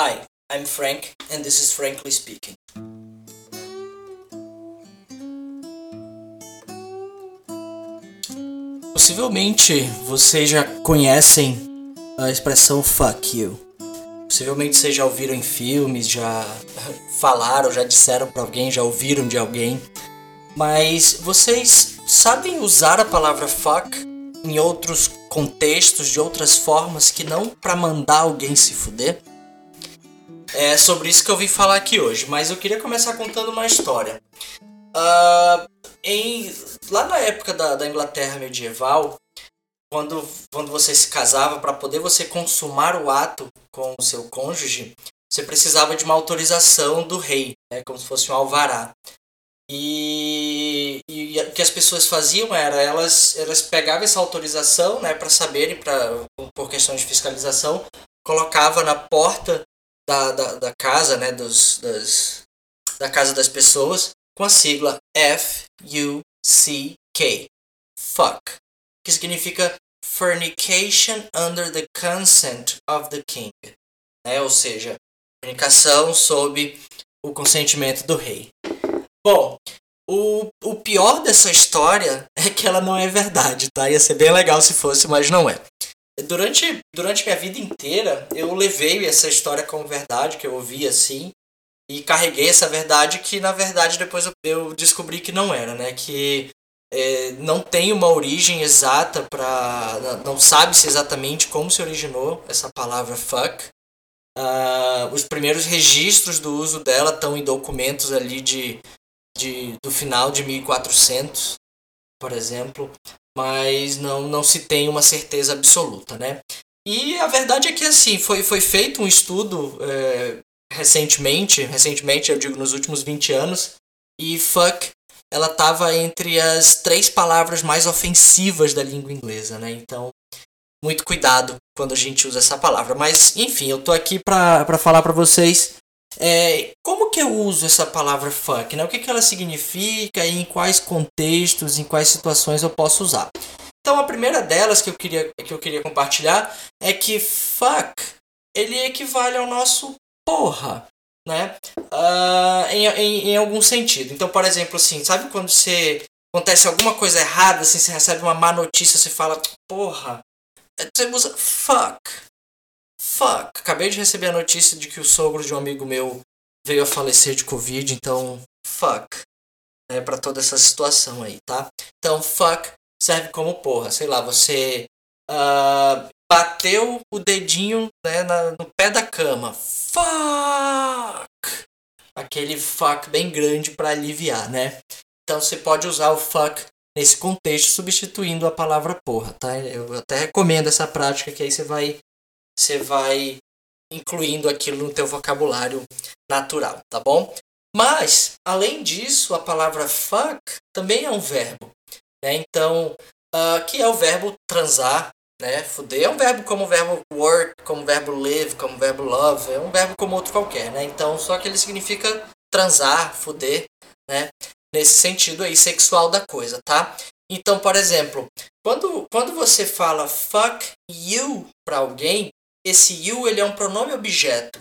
Hi, I'm Frank, and this is Frankly Speaking. Possivelmente vocês já conhecem a expressão fuck you. Possivelmente vocês já ouviram em filmes, já falaram, já disseram para alguém, já ouviram de alguém. Mas vocês sabem usar a palavra fuck em outros contextos, de outras formas que não para mandar alguém se fuder? É sobre isso que eu vim falar aqui hoje, mas eu queria começar contando uma história. Uh, em, lá na época da, da Inglaterra medieval, quando, quando você se casava, para poder você consumar o ato com o seu cônjuge, você precisava de uma autorização do rei, né, como se fosse um alvará. E, e, o que as pessoas faziam era elas, elas pegavam essa autorização né, para saberem, pra, por questões de fiscalização, colocava na porta da, da, da casa, né, dos, das, da casa das pessoas, com a sigla F-U-C-K, fuck, que significa Fornication under the consent of the king, né, ou seja, fornicação sob o consentimento do rei. Bom, o, o pior dessa história é que ela não é verdade, tá? Ia ser bem legal se fosse, mas não é. Durante, durante minha vida inteira, eu levei essa história como verdade, que eu ouvi assim, e carreguei essa verdade que, na verdade, depois eu, descobri que não era, né? Que é, não tem uma origem exata para não sabe-se exatamente como se originou essa palavra fuck. Uh, os primeiros registros do uso dela estão em documentos ali de de, do final de 1400, por exemplo, mas não, não se tem uma certeza absoluta, né? E a verdade é que assim, foi, foi feito um estudo é, recentemente, recentemente eu digo nos últimos 20 anos, e fuck, ela estava entre as três palavras mais ofensivas da língua inglesa, né? Então, muito cuidado quando a gente usa essa palavra. Mas, enfim, eu tô aqui para falar para vocês é, como que eu uso essa palavra fuck? Né? O que, que ela significa e em quais contextos, em quais situações eu posso usar? Então a primeira delas que eu queria, que eu queria compartilhar é que fuck ele equivale ao nosso porra, né? Uh, em, em, em algum sentido. Então, por exemplo, assim, sabe quando você acontece alguma coisa errada, assim, você recebe uma má notícia, você fala, porra, você usa fuck fuck, acabei de receber a notícia de que o sogro de um amigo meu veio a falecer de Covid, então fuck. É para toda essa situação aí, tá? Então fuck serve como porra, sei lá, você uh, bateu o dedinho né, na, no pé da cama. Fuck! Aquele fuck bem grande para aliviar, né? Então você pode usar o fuck nesse contexto substituindo a palavra porra, tá? Eu até recomendo essa prática que aí você vai você vai incluindo aquilo no teu vocabulário natural, tá bom? Mas, além disso, a palavra fuck também é um verbo, né? Então, uh, que é o verbo transar, né? Fuder é um verbo como o verbo work, como o verbo live, como o verbo love, é um verbo como outro qualquer, né? Então, só que ele significa transar, fuder, né? Nesse sentido aí sexual da coisa, tá? Então, por exemplo, quando, quando você fala fuck you para alguém, esse you ele é um pronome objeto.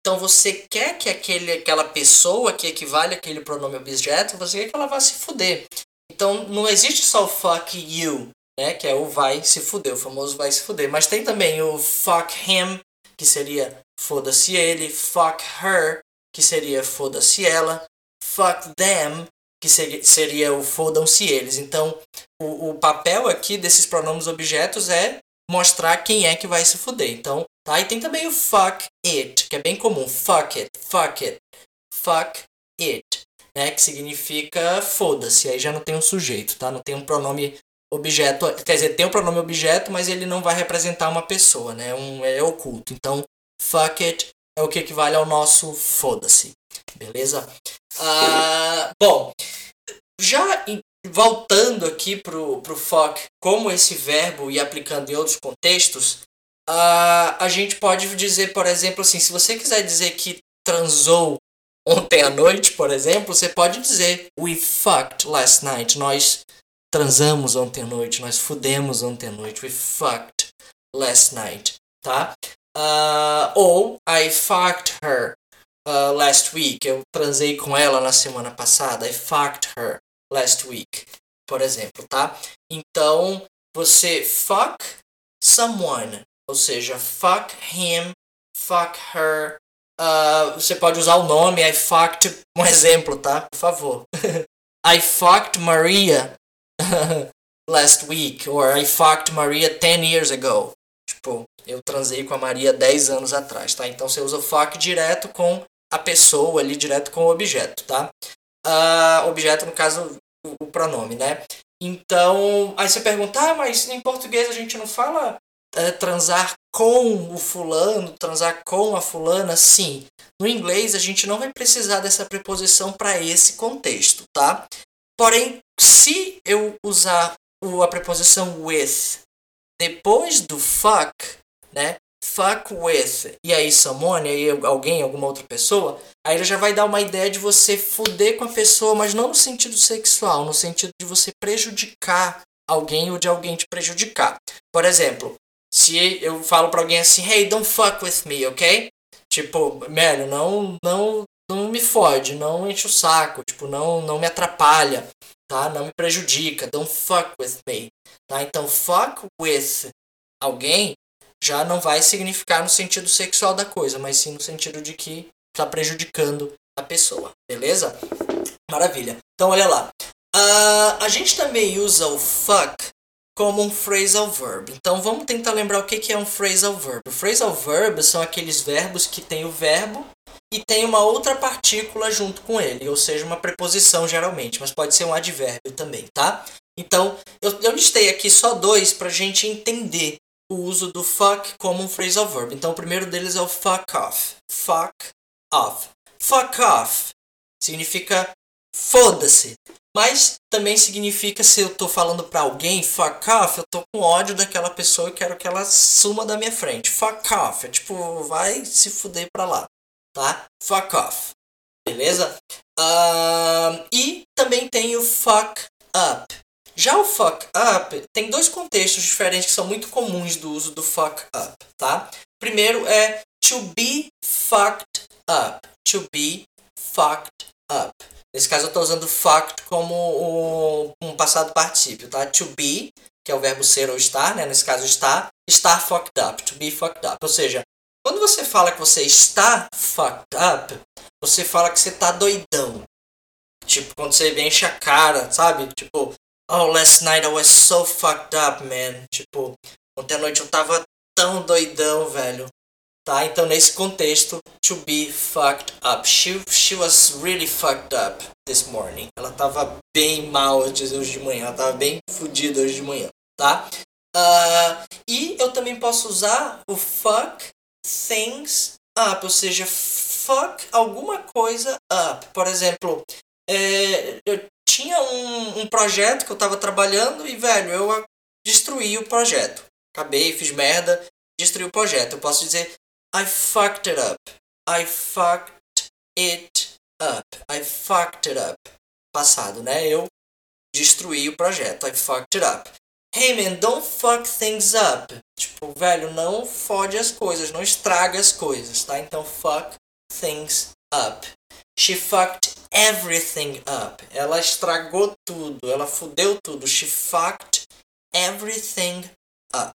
Então você quer que aquele, aquela pessoa que equivale àquele pronome objeto, você quer que ela vá se fuder. Então não existe só o fuck you, né? Que é o vai se fuder, o famoso vai se fuder. Mas tem também o fuck him, que seria foda-se ele, fuck her, que seria foda-se ela, fuck them, que seria o fodam-se eles. Então o, o papel aqui desses pronomes objetos é mostrar quem é que vai se fuder. Então, tá? E tem também o fuck it, que é bem comum. Fuck it, fuck it, fuck it, né? Que significa foda-se. Aí já não tem um sujeito, tá? Não tem um pronome objeto. Quer dizer, tem um pronome objeto, mas ele não vai representar uma pessoa, né? Um, é oculto. Então, fuck it é o que equivale ao nosso foda-se. Beleza? Ah, bom, já voltando aqui pro, pro fuck como esse verbo e aplicando em outros contextos, uh, a gente pode dizer, por exemplo, assim, se você quiser dizer que transou ontem à noite, por exemplo, você pode dizer we fucked last night. Nós transamos ontem à noite, nós fudemos ontem à noite. We fucked last night, tá? Uh, ou I fucked her uh, last week. Eu transei com ela na semana passada. I fucked her last week. Por exemplo, tá? Então, você fuck someone. Ou seja, fuck him, fuck her. Uh, você pode usar o nome I fucked. Um exemplo, tá? Por favor. I fucked Maria last week. Or I fucked Maria 10 years ago. Tipo, eu transei com a Maria 10 anos atrás, tá? Então você usa o fuck direto com a pessoa ali, direto com o objeto, tá? Uh, objeto, no caso, o, o pronome, né? Então, aí você pergunta, ah, mas em português a gente não fala é, transar com o fulano, transar com a fulana? Sim. No inglês a gente não vai precisar dessa preposição para esse contexto, tá? Porém, se eu usar a preposição with depois do fuck, né? Fuck with e aí someone, aí alguém, alguma outra pessoa, aí ele já vai dar uma ideia de você fuder com a pessoa, mas não no sentido sexual, no sentido de você prejudicar alguém ou de alguém te prejudicar. Por exemplo, se eu falo para alguém assim, hey, don't fuck with me, ok? Tipo, velho, não, não, não me fode, não enche o saco, tipo, não, não me atrapalha, tá? Não me prejudica, don't fuck with me. Tá? Então, fuck with alguém já não vai significar no sentido sexual da coisa, mas sim no sentido de que está prejudicando a pessoa, beleza? Maravilha. Então, olha lá. Uh, a gente também usa o fuck como um phrasal verb. Então, vamos tentar lembrar o que é um phrasal verb. O phrasal verb são aqueles verbos que tem o verbo e tem uma outra partícula junto com ele, ou seja, uma preposição geralmente, mas pode ser um advérbio também, tá? Então, eu, eu listei aqui só dois para a gente entender o uso do fuck como um phrasal verb. Então, o primeiro deles é o fuck off. Fuck off. Fuck off significa foda-se. Mas também significa se eu tô falando para alguém, fuck off, eu tô com ódio daquela pessoa e quero que ela suma da minha frente. Fuck off, é tipo, vai se fuder pra lá, tá? Fuck off, beleza? Uh, e também tem o fuck up. Já o fuck up tem dois contextos diferentes que são muito comuns do uso do fuck up, tá? Primeiro é to be fucked up. To be fucked up. Nesse caso eu estou usando fucked como um passado particípio, tá? To be, que é o verbo ser ou estar, né? Nesse caso estar, estar fucked up. To be fucked up. Ou seja, quando você fala que você está fucked up, você fala que você está doidão. Tipo, quando você enche a cara, sabe? Tipo, Oh, last night I was so fucked up, man. Tipo, ontem à noite eu tava tão doidão, velho. Tá? Então, nesse contexto, to be fucked up. She, she was really fucked up this morning. Ela tava bem mal hoje de manhã. Ela tava bem fodida hoje de manhã, tá? Uh, e eu também posso usar o fuck things up, ou seja, fuck alguma coisa up. Por exemplo, é, eu tinha um, um projeto que eu tava trabalhando e, velho, eu destruí o projeto. Acabei, fiz merda, destruí o projeto. Eu posso dizer I fucked it up. I fucked it up. I fucked it up. Passado, né? Eu destruí o projeto. I fucked it up. Hey man, don't fuck things up. Tipo, velho, não fode as coisas, não estraga as coisas, tá? Então, fuck things up. She fucked everything up. Ela estragou tudo, ela fudeu tudo. She fucked everything up.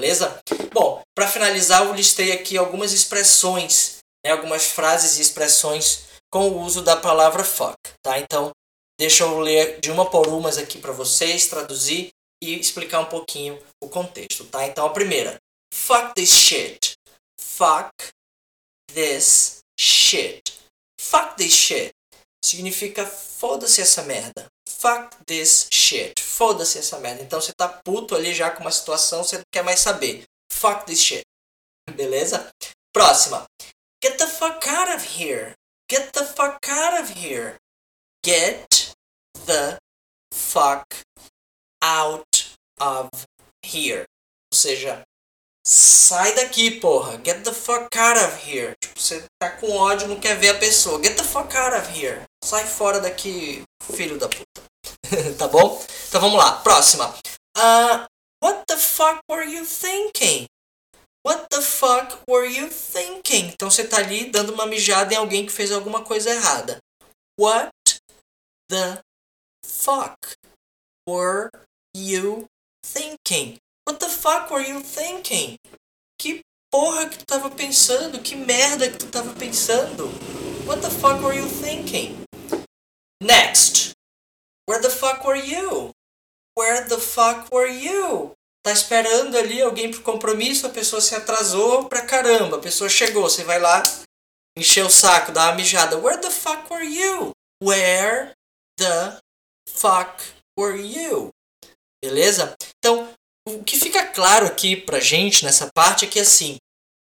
Beleza? Bom, para finalizar, eu listei aqui algumas expressões, né, algumas frases e expressões com o uso da palavra fuck, tá? Então, deixa eu ler de uma por umas aqui para vocês, traduzir e explicar um pouquinho o contexto, tá? Então, a primeira, fuck this shit. Fuck this shit. Fuck this shit significa foda-se essa merda. Fuck this shit. Foda-se essa merda. Então você tá puto ali já com uma situação, você não quer mais saber. Fuck this shit. Beleza? Próxima. Get the fuck out of here. Get the fuck out of here. Get the fuck out of here. Ou seja, Sai daqui, porra. Get the fuck out of here. Tipo, você tá com ódio, não quer ver a pessoa. Get the fuck out of here. Sai fora daqui, filho da puta. tá bom? Então vamos lá. Próxima. Uh, what the fuck were you thinking? What the fuck were you thinking? Então você tá ali dando uma mijada em alguém que fez alguma coisa errada. What the fuck were you thinking? What the fuck were you thinking? Que porra que tu tava pensando? Que merda que tu tava pensando? What the fuck were you thinking? Next. Where the fuck were you? Where the fuck were you? Tá esperando ali alguém pro compromisso, a pessoa se atrasou pra caramba, a pessoa chegou, você vai lá, encher o saco, dá uma mijada. Where the fuck were you? Where the fuck were you? Beleza? Então, o que fica claro aqui pra gente nessa parte é que assim,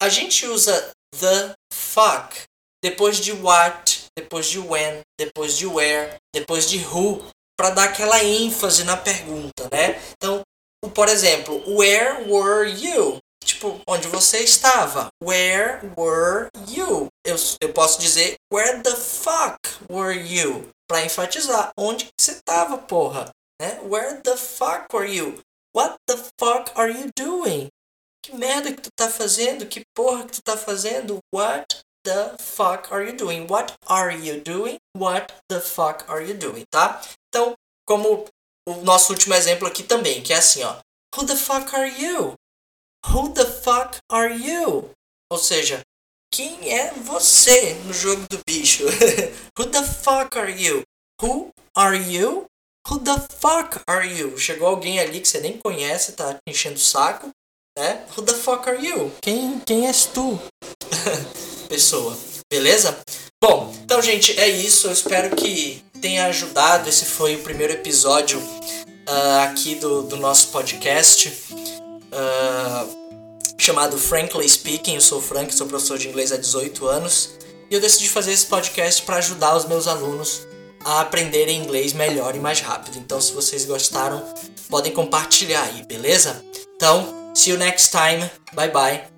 a gente usa the fuck depois de what, depois de when, depois de where, depois de who, para dar aquela ênfase na pergunta, né? Então, por exemplo, where were you? Tipo, onde você estava? Where were you? Eu, eu posso dizer where the fuck were you? Para enfatizar, onde você estava, porra? Né? Where the fuck were you? What the fuck are you doing? Que merda que tu tá fazendo? Que porra que tu tá fazendo? What the fuck are you doing? What are you doing? What the fuck are you doing? Tá? Então, como o nosso último exemplo aqui também, que é assim, ó. Who the fuck are you? Who the fuck are you? Ou seja, quem é você no jogo do bicho? Who the fuck are you? Who are you? Who the fuck are you? Chegou alguém ali que você nem conhece, tá enchendo o saco, né? Who the fuck are you? Quem, quem és tu? Pessoa. Beleza? Bom, então, gente, é isso. Eu espero que tenha ajudado. Esse foi o primeiro episódio uh, aqui do, do nosso podcast. Uh, chamado Frankly Speaking. Eu sou o Frank, sou professor de inglês há 18 anos. E eu decidi fazer esse podcast para ajudar os meus alunos a aprenderem inglês melhor e mais rápido. Então, se vocês gostaram, podem compartilhar aí, beleza? Então, see you next time. Bye bye.